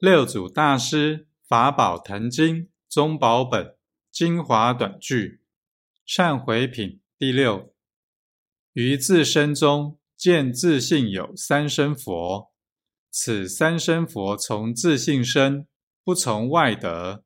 六祖大师《法宝坛经》宗宝本精华短句善回品第六：于自身中见自性有三身佛，此三身佛从自性生，不从外得。